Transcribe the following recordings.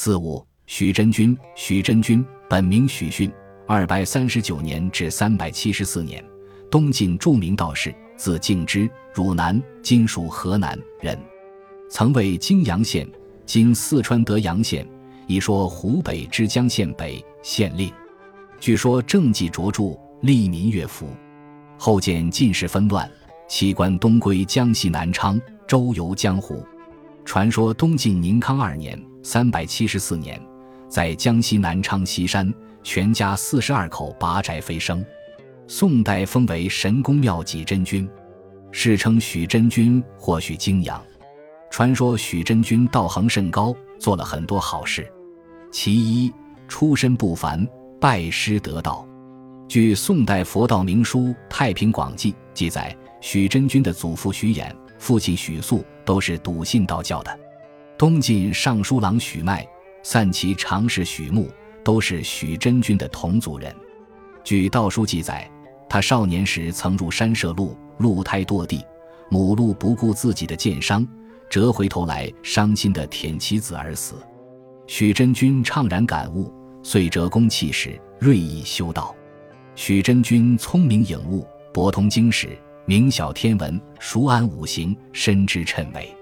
四五，许真君，许真君本名许逊，二百三十九年至三百七十四年，东晋著名道士，字敬之，汝南（今属河南）人，曾为泾阳县（今四川德阳县）一说湖北之江县北县令。据说政绩卓著，利民乐府。后见晋室纷乱，弃官东归江西南昌，周游江湖。传说东晋宁康二年。三百七十四年，在江西南昌西山，全家四十二口拔宅飞升。宋代封为神功妙济真君，世称许真君或许泾阳。传说许真君道行甚高，做了很多好事。其一，出身不凡，拜师得道。据宋代佛道名书《太平广记》记载，许真君的祖父许衍、父亲许肃都是笃信道教的。东晋尚书郎许迈、散骑常侍许穆都是许真君的同族人。据道书记载，他少年时曾入山涉鹿，鹿胎堕地，母鹿不顾自己的箭伤，折回头来伤心的舔其子而死。许真君怅然感悟，遂折弓弃使，锐意修道。许真君聪明颖悟，博通经史，明晓天文，熟谙五行，深知谶纬。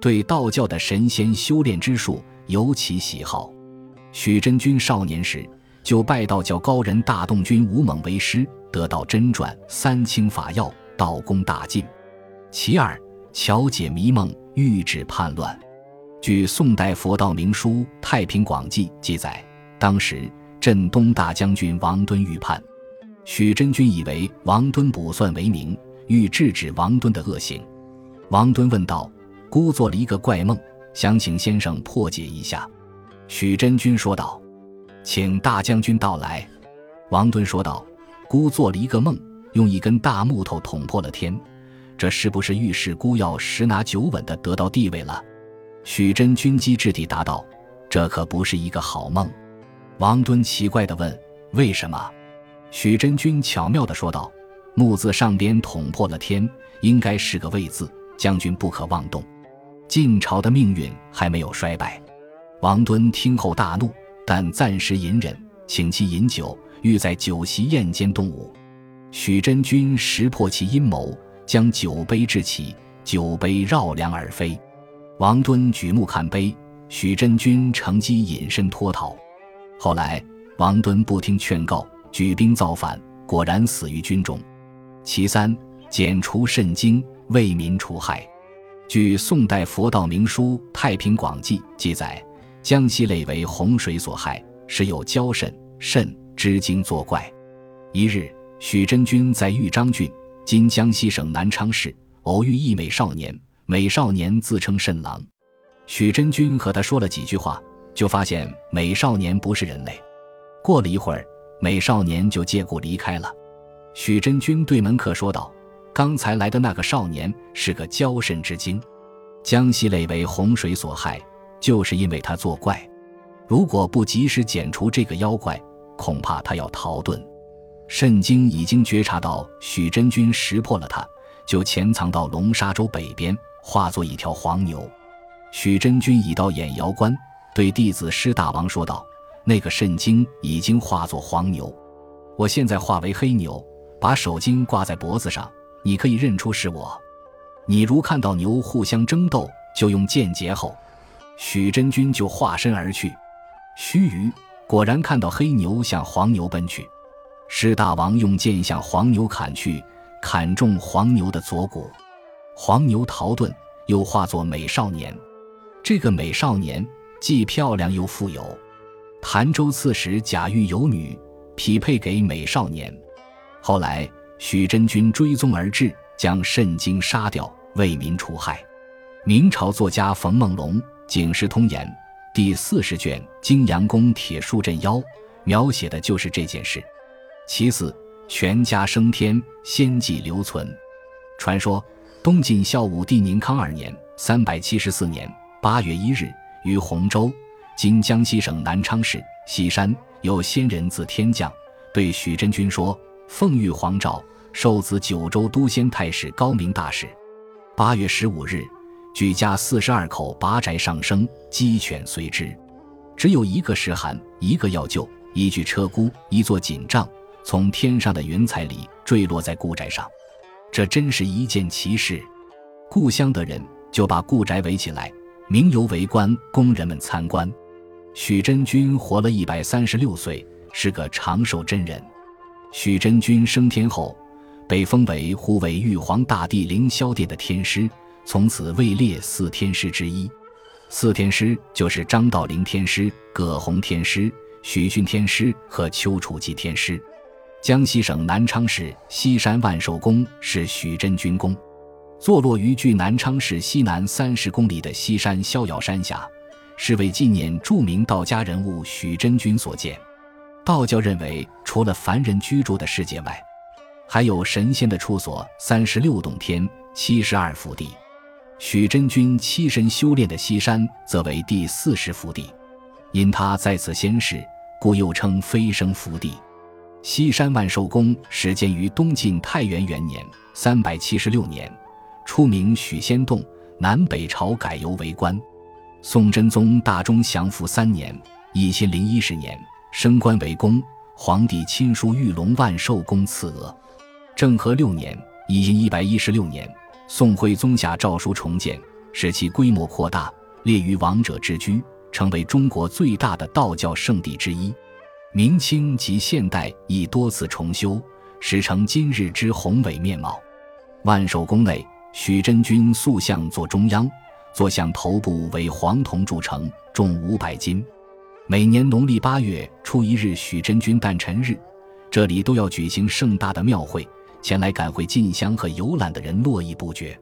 对道教的神仙修炼之术尤其喜好。许真君少年时就拜道教高人大洞君吴猛为师，得道真传三清法要，道功大进。其二，巧解迷梦，御止叛乱。据宋代佛道名书《太平广记》记载，当时镇东大将军王敦预叛，许真君以为王敦卜算为名，欲制止王敦的恶行。王敦问道。孤做了一个怪梦，想请先生破解一下。许真君说道：“请大将军到来。”王敦说道：“孤做了一个梦，用一根大木头捅破了天，这是不是预示孤要十拿九稳的得到地位了？”许真君机智地答道：“这可不是一个好梦。”王敦奇怪地问：“为什么？”许真君巧妙地说道：“木字上边捅破了天，应该是个未字，将军不可妄动。”晋朝的命运还没有衰败，王敦听后大怒，但暂时隐忍，请其饮酒，欲在酒席宴间动武。许真君识破其阴谋，将酒杯掷起，酒杯绕梁而飞。王敦举目看杯，许真君乘机隐身脱逃。后来王敦不听劝告，举兵造反，果然死于军中。其三，剪除肾经，为民除害。据宋代佛道名书《太平广记》记载，江西累为洪水所害，时有蛟肾、肾之精作怪。一日，许真君在豫章郡（今江西省南昌市）偶遇一美少年，美少年自称肾郎。许真君和他说了几句话，就发现美少年不是人类。过了一会儿，美少年就借故离开了。许真君对门客说道。刚才来的那个少年是个骄肾之精，江西累为洪水所害，就是因为他作怪。如果不及时剪除这个妖怪，恐怕他要逃遁。肾经已经觉察到许真君识破了他，就潜藏到龙沙洲北边，化作一条黄牛。许真君已到眼窑关，对弟子施大王说道：“那个肾经已经化作黄牛，我现在化为黑牛，把手巾挂在脖子上。”你可以认出是我。你如看到牛互相争斗，就用剑截后。许真君就化身而去。须臾，果然看到黑牛向黄牛奔去。施大王用剑向黄牛砍去，砍中黄牛的左骨。黄牛逃遁，又化作美少年。这个美少年既漂亮又富有。潭州刺史贾玉有女，匹配给美少年。后来。许真君追踪而至，将肾经杀掉，为民除害。明朝作家冯梦龙《警世通言》第四十卷《泾阳宫铁树镇妖》描写的就是这件事。其次，全家升天，仙迹留存。传说，东晋孝武帝宁康二年（三百七十四年）八月一日，于洪州（今江西省南昌市西山）有仙人自天降，对许真君说：“奉玉皇诏。”受子九州都仙太史高明大使。八月十五日，举家四十二口拔宅上升，鸡犬随之。只有一个石函，一个药臼，一具车箍，一座锦帐，从天上的云彩里坠落在故宅上。这真是一件奇事。故乡的人就把故宅围起来，名游围观，供人们参观。许真君活了一百三十六岁，是个长寿真人。许真君升天后，被封为护卫玉皇大帝凌霄殿的天师，从此位列四天师之一。四天师就是张道陵天师、葛洪天师、许逊天师和丘处机天师。江西省南昌市西山万寿宫是许真君宫，坐落于距南昌市西南三十公里的西山逍遥山下。是为纪念著名道家人物许真君所建。道教认为，除了凡人居住的世界外，还有神仙的处所——三十六洞天、七十二福地。许真君栖身修炼的西山，则为第四十福地。因他在此仙逝，故又称飞升福地。西山万寿宫始建于东晋太元元年（三百七十六年），初名许仙洞，南北朝改由为官。宋真宗大中祥符三年（一千零一十年），升官为公，皇帝亲书玉龙万寿宫赐额。政和六年（一千一百一十六年），宋徽宗下诏书重建，使其规模扩大，列于王者之居，成为中国最大的道教圣地之一。明清及现代亦多次重修，使成今日之宏伟面貌。万寿宫内，许真君塑像坐中央。坐像头部为黄铜铸成，重五百斤。每年农历八月初一日，许真君诞辰日，这里都要举行盛大的庙会，前来赶回进香和游览的人络绎不绝。